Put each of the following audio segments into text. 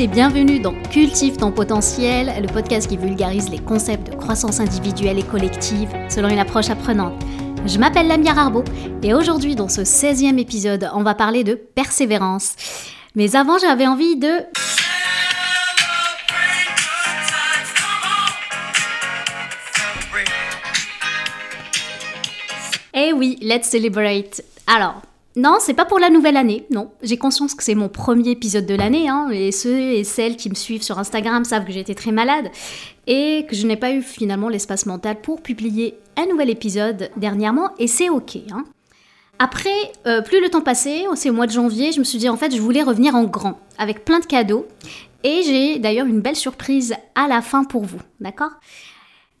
et bienvenue dans Cultive ton potentiel, le podcast qui vulgarise les concepts de croissance individuelle et collective selon une approche apprenante. Je m'appelle Lamia Arbo et aujourd'hui dans ce 16e épisode, on va parler de persévérance. Mais avant, j'avais envie de... Eh oui, let's celebrate. Alors, non, c'est pas pour la nouvelle année, non. J'ai conscience que c'est mon premier épisode de l'année, hein, et ceux et celles qui me suivent sur Instagram savent que j'ai été très malade et que je n'ai pas eu finalement l'espace mental pour publier un nouvel épisode dernièrement, et c'est ok. Hein. Après, euh, plus le temps passait, c'est au mois de janvier, je me suis dit en fait je voulais revenir en grand, avec plein de cadeaux, et j'ai d'ailleurs une belle surprise à la fin pour vous, d'accord?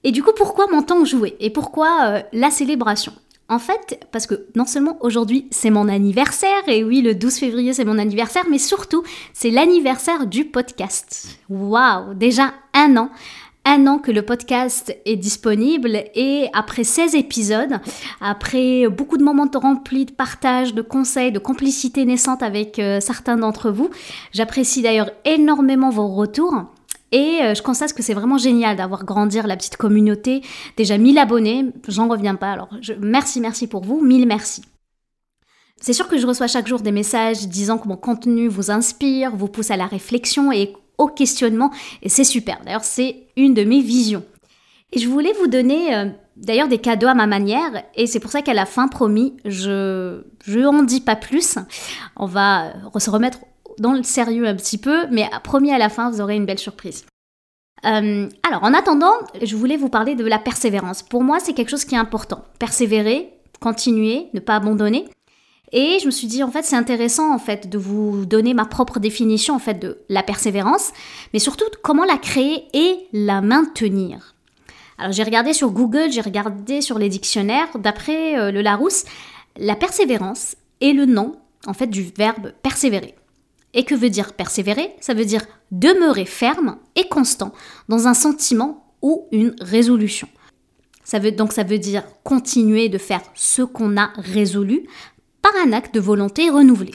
Et du coup, pourquoi mon temps jouer Et pourquoi euh, la célébration? En fait, parce que non seulement aujourd'hui c'est mon anniversaire, et oui, le 12 février c'est mon anniversaire, mais surtout c'est l'anniversaire du podcast. Waouh, déjà un an un an que le podcast est disponible et après 16 épisodes, après beaucoup de moments remplis de partage, de conseils, de complicité naissante avec euh, certains d'entre vous, j'apprécie d'ailleurs énormément vos retours. Et euh, je constate que c'est vraiment génial d'avoir grandi la petite communauté. Déjà 1000 abonnés, j'en reviens pas. Alors je, merci, merci pour vous, 1000 merci. C'est sûr que je reçois chaque jour des messages disant que mon contenu vous inspire, vous pousse à la réflexion et au questionnement. Et c'est super. D'ailleurs, c'est une de mes visions. Et je voulais vous donner euh, d'ailleurs des cadeaux à ma manière. Et c'est pour ça qu'à la fin, promis, je n'en dis pas plus. On va se remettre dans le sérieux un petit peu, mais promis à la fin, vous aurez une belle surprise. Euh, alors, en attendant, je voulais vous parler de la persévérance. Pour moi, c'est quelque chose qui est important. Persévérer, continuer, ne pas abandonner. Et je me suis dit, en fait, c'est intéressant, en fait, de vous donner ma propre définition, en fait, de la persévérance, mais surtout comment la créer et la maintenir. Alors, j'ai regardé sur Google, j'ai regardé sur les dictionnaires. D'après euh, le Larousse, la persévérance est le nom, en fait, du verbe persévérer. Et que veut dire persévérer? Ça veut dire demeurer ferme et constant dans un sentiment ou une résolution. Ça veut, donc ça veut dire continuer de faire ce qu'on a résolu par un acte de volonté renouvelé.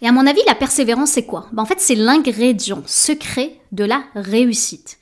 Et à mon avis, la persévérance, c'est quoi? Ben, En fait, c'est l'ingrédient secret de la réussite.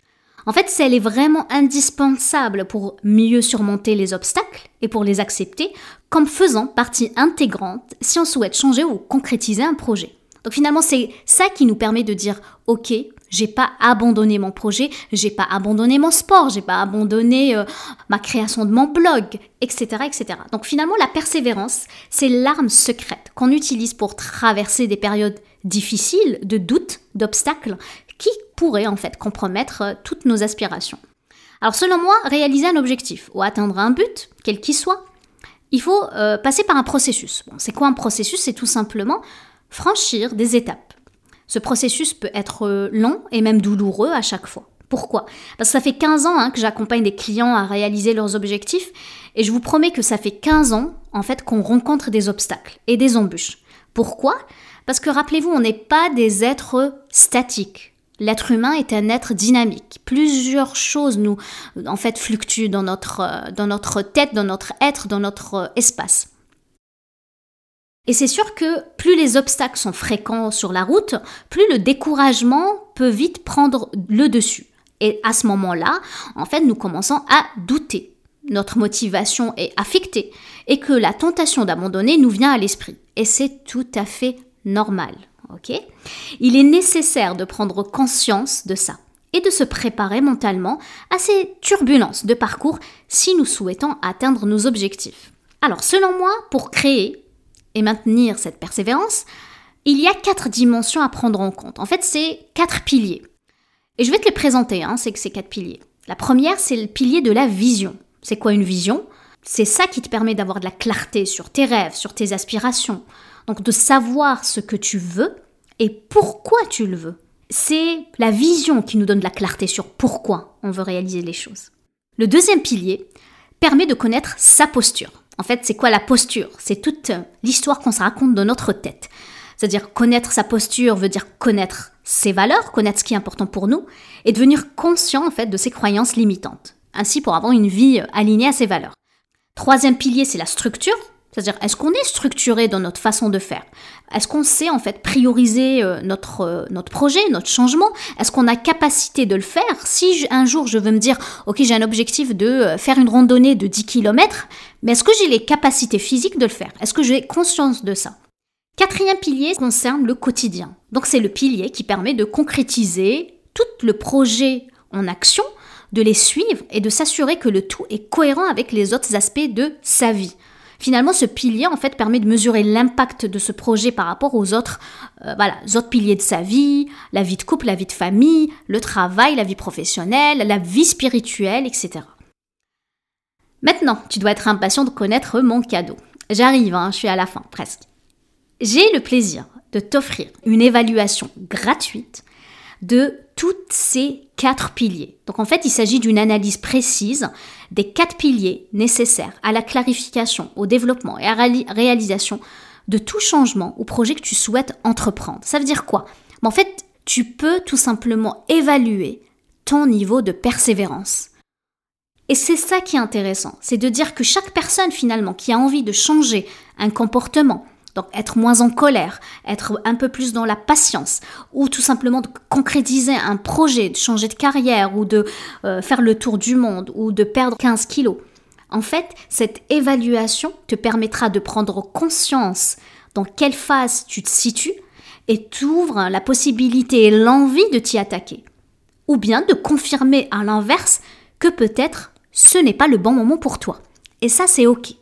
En fait, elle est vraiment indispensable pour mieux surmonter les obstacles et pour les accepter comme faisant partie intégrante si on souhaite changer ou concrétiser un projet. Donc finalement, c'est ça qui nous permet de dire OK, j'ai pas abandonné mon projet, j'ai pas abandonné mon sport, j'ai pas abandonné euh, ma création de mon blog, etc., etc. Donc finalement, la persévérance, c'est l'arme secrète qu'on utilise pour traverser des périodes difficiles, de doutes, d'obstacles, qui pourraient en fait compromettre euh, toutes nos aspirations. Alors selon moi, réaliser un objectif ou atteindre un but, quel qu'il soit, il faut euh, passer par un processus. Bon, c'est quoi un processus? C'est tout simplement franchir des étapes. Ce processus peut être euh, long et même douloureux à chaque fois. Pourquoi? Parce que ça fait 15 ans hein, que j'accompagne des clients à réaliser leurs objectifs et je vous promets que ça fait 15 ans en fait qu'on rencontre des obstacles et des embûches. Pourquoi? Parce que rappelez-vous, on n'est pas des êtres statiques. L'être humain est un être dynamique. Plusieurs choses nous en fait fluctuent dans notre, euh, dans notre tête, dans notre être, dans notre euh, espace. Et c'est sûr que plus les obstacles sont fréquents sur la route, plus le découragement peut vite prendre le dessus. Et à ce moment-là, en fait, nous commençons à douter. Notre motivation est affectée et que la tentation d'abandonner nous vient à l'esprit. Et c'est tout à fait normal. ok? Il est nécessaire de prendre conscience de ça et de se préparer mentalement à ces turbulences de parcours si nous souhaitons atteindre nos objectifs. Alors selon moi, pour créer et maintenir cette persévérance, il y a quatre dimensions à prendre en compte. En fait, c'est quatre piliers. Et je vais te les présenter, hein, c'est que ces quatre piliers. La première, c'est le pilier de la vision. C'est quoi une vision? C'est ça qui te permet d'avoir de la clarté sur tes rêves, sur tes aspirations. Donc de savoir ce que tu veux et pourquoi tu le veux. C'est la vision qui nous donne de la clarté sur pourquoi on veut réaliser les choses. Le deuxième pilier permet de connaître sa posture. En fait, c'est quoi la posture? C'est toute l'histoire qu'on se raconte dans notre tête. C'est-à-dire connaître sa posture veut dire connaître ses valeurs, connaître ce qui est important pour nous, et devenir conscient en fait de ses croyances limitantes. Ainsi pour avoir une vie alignée à ses valeurs. Troisième pilier, c'est la structure. C'est-à-dire, est-ce qu'on est structuré dans notre façon de faire? Est-ce qu'on sait en fait prioriser euh, notre, euh, notre projet, notre changement? Est-ce qu'on a capacité de le faire? Si un jour je veux me dire, ok, j'ai un objectif de euh, faire une randonnée de 10 km, mais est-ce que j'ai les capacités physiques de le faire? Est-ce que j'ai conscience de ça? Quatrième pilier concerne le quotidien. Donc c'est le pilier qui permet de concrétiser tout le projet en action, de les suivre et de s'assurer que le tout est cohérent avec les autres aspects de sa vie. Finalement, ce pilier en fait permet de mesurer l'impact de ce projet par rapport aux autres, euh, voilà, autres piliers de sa vie, la vie de couple, la vie de famille, le travail, la vie professionnelle, la vie spirituelle, etc. Maintenant, tu dois être impatient de connaître mon cadeau. J'arrive, hein, je suis à la fin, presque. J'ai le plaisir de t'offrir une évaluation gratuite de toutes ces quatre piliers. Donc en fait, il s'agit d'une analyse précise des quatre piliers nécessaires à la clarification, au développement et à la réalisation de tout changement ou projet que tu souhaites entreprendre. Ça veut dire quoi? En fait, tu peux tout simplement évaluer ton niveau de persévérance. Et c'est ça qui est intéressant, c'est de dire que chaque personne finalement qui a envie de changer un comportement, donc être moins en colère, être un peu plus dans la patience, ou tout simplement de concrétiser un projet, de changer de carrière, ou de euh, faire le tour du monde, ou de perdre 15 kilos. En fait, cette évaluation te permettra de prendre conscience dans quelle phase tu te situes et t'ouvre la possibilité et l'envie de t'y attaquer. Ou bien de confirmer à l'inverse que peut-être ce n'est pas le bon moment pour toi. Et ça, c'est OK.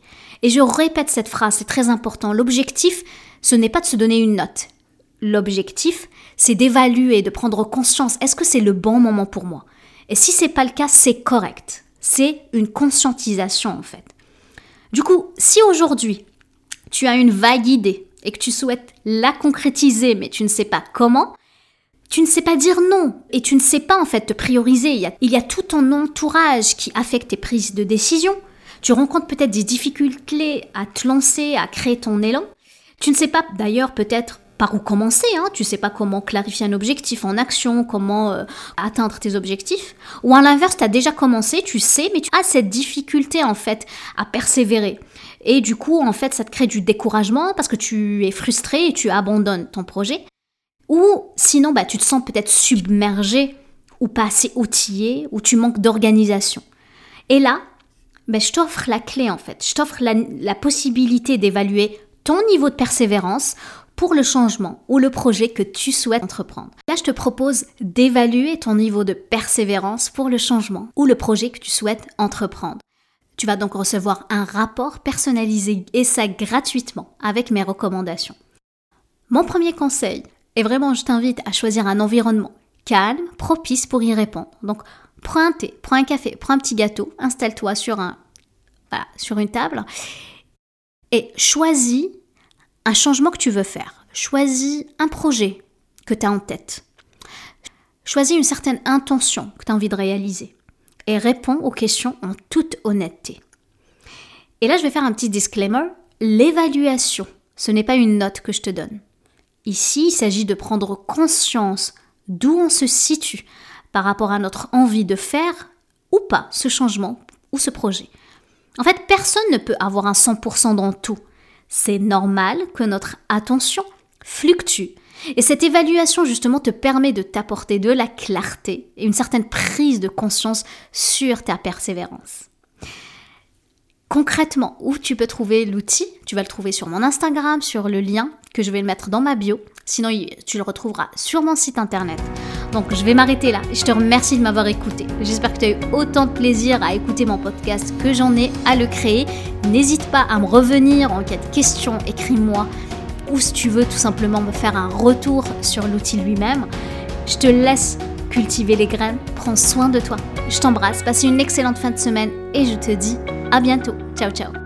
Et je répète cette phrase, c'est très important. L'objectif, ce n'est pas de se donner une note. L'objectif, c'est d'évaluer, de prendre conscience. Est-ce que c'est le bon moment pour moi? Et si c'est pas le cas, c'est correct. C'est une conscientisation en fait. Du coup, si aujourd'hui tu as une vague idée et que tu souhaites la concrétiser, mais tu ne sais pas comment, tu ne sais pas dire non et tu ne sais pas en fait te prioriser. Il y a, il y a tout ton entourage qui affecte tes prises de décision. Tu rencontres peut-être des difficultés à te lancer, à créer ton élan. Tu ne sais pas d'ailleurs peut-être par où commencer, hein. tu ne sais pas comment clarifier un objectif en action, comment euh, atteindre tes objectifs. Ou à l'inverse, tu as déjà commencé, tu sais, mais tu as cette difficulté en fait à persévérer. Et du coup, en fait, ça te crée du découragement parce que tu es frustré et tu abandonnes ton projet. Ou sinon, bah, tu te sens peut-être submergé ou pas assez outillé, ou tu manques d'organisation. Et là, ben, je t'offre la clé en fait. Je t'offre la, possibilité d'évaluer ton niveau de persévérance pour le changement ou le projet que tu souhaites entreprendre. Là, je te propose d'évaluer ton niveau de persévérance pour le changement ou le projet que tu souhaites entreprendre. Tu vas donc recevoir un rapport personnalisé et ça gratuitement avec mes recommandations. Mon premier conseil, et vraiment je t'invite à choisir un environnement calme, propice pour y répondre. Prends un thé, prends un café, prends un petit gâteau, installe-toi sur, un, sur une table et choisis un changement que tu veux faire. Choisis un projet que tu as en tête. Choisis une certaine intention que tu as envie de réaliser et réponds aux questions en toute honnêteté. Et là, je vais faire un petit disclaimer. L'évaluation, ce n'est pas une note que je te donne. Ici, il s'agit de prendre conscience d'où on se situe par rapport à notre envie de faire ou pas ce changement ou ce projet. En fait, personne ne peut avoir un 100% dans tout. C'est normal que notre attention fluctue. Et cette évaluation, justement, te permet de t'apporter de la clarté et une certaine prise de conscience sur ta persévérance. Concrètement, où tu peux trouver l'outil? Tu vas le trouver sur mon Instagram, sur le lien que je vais le mettre dans ma bio. Sinon, tu le retrouveras sur mon site internet. Donc, je vais m'arrêter là. Je te remercie de m'avoir écouté. J'espère que tu as eu autant de plaisir à écouter mon podcast que j'en ai à le créer. N'hésite pas à me revenir en cas de questions. Écris-moi. Ou si tu veux tout simplement me faire un retour sur l'outil lui-même. Je te laisse cultiver les graines. Prends soin de toi. Je t'embrasse. Passe une excellente fin de semaine et je te dis à bientôt. Ciao, ciao.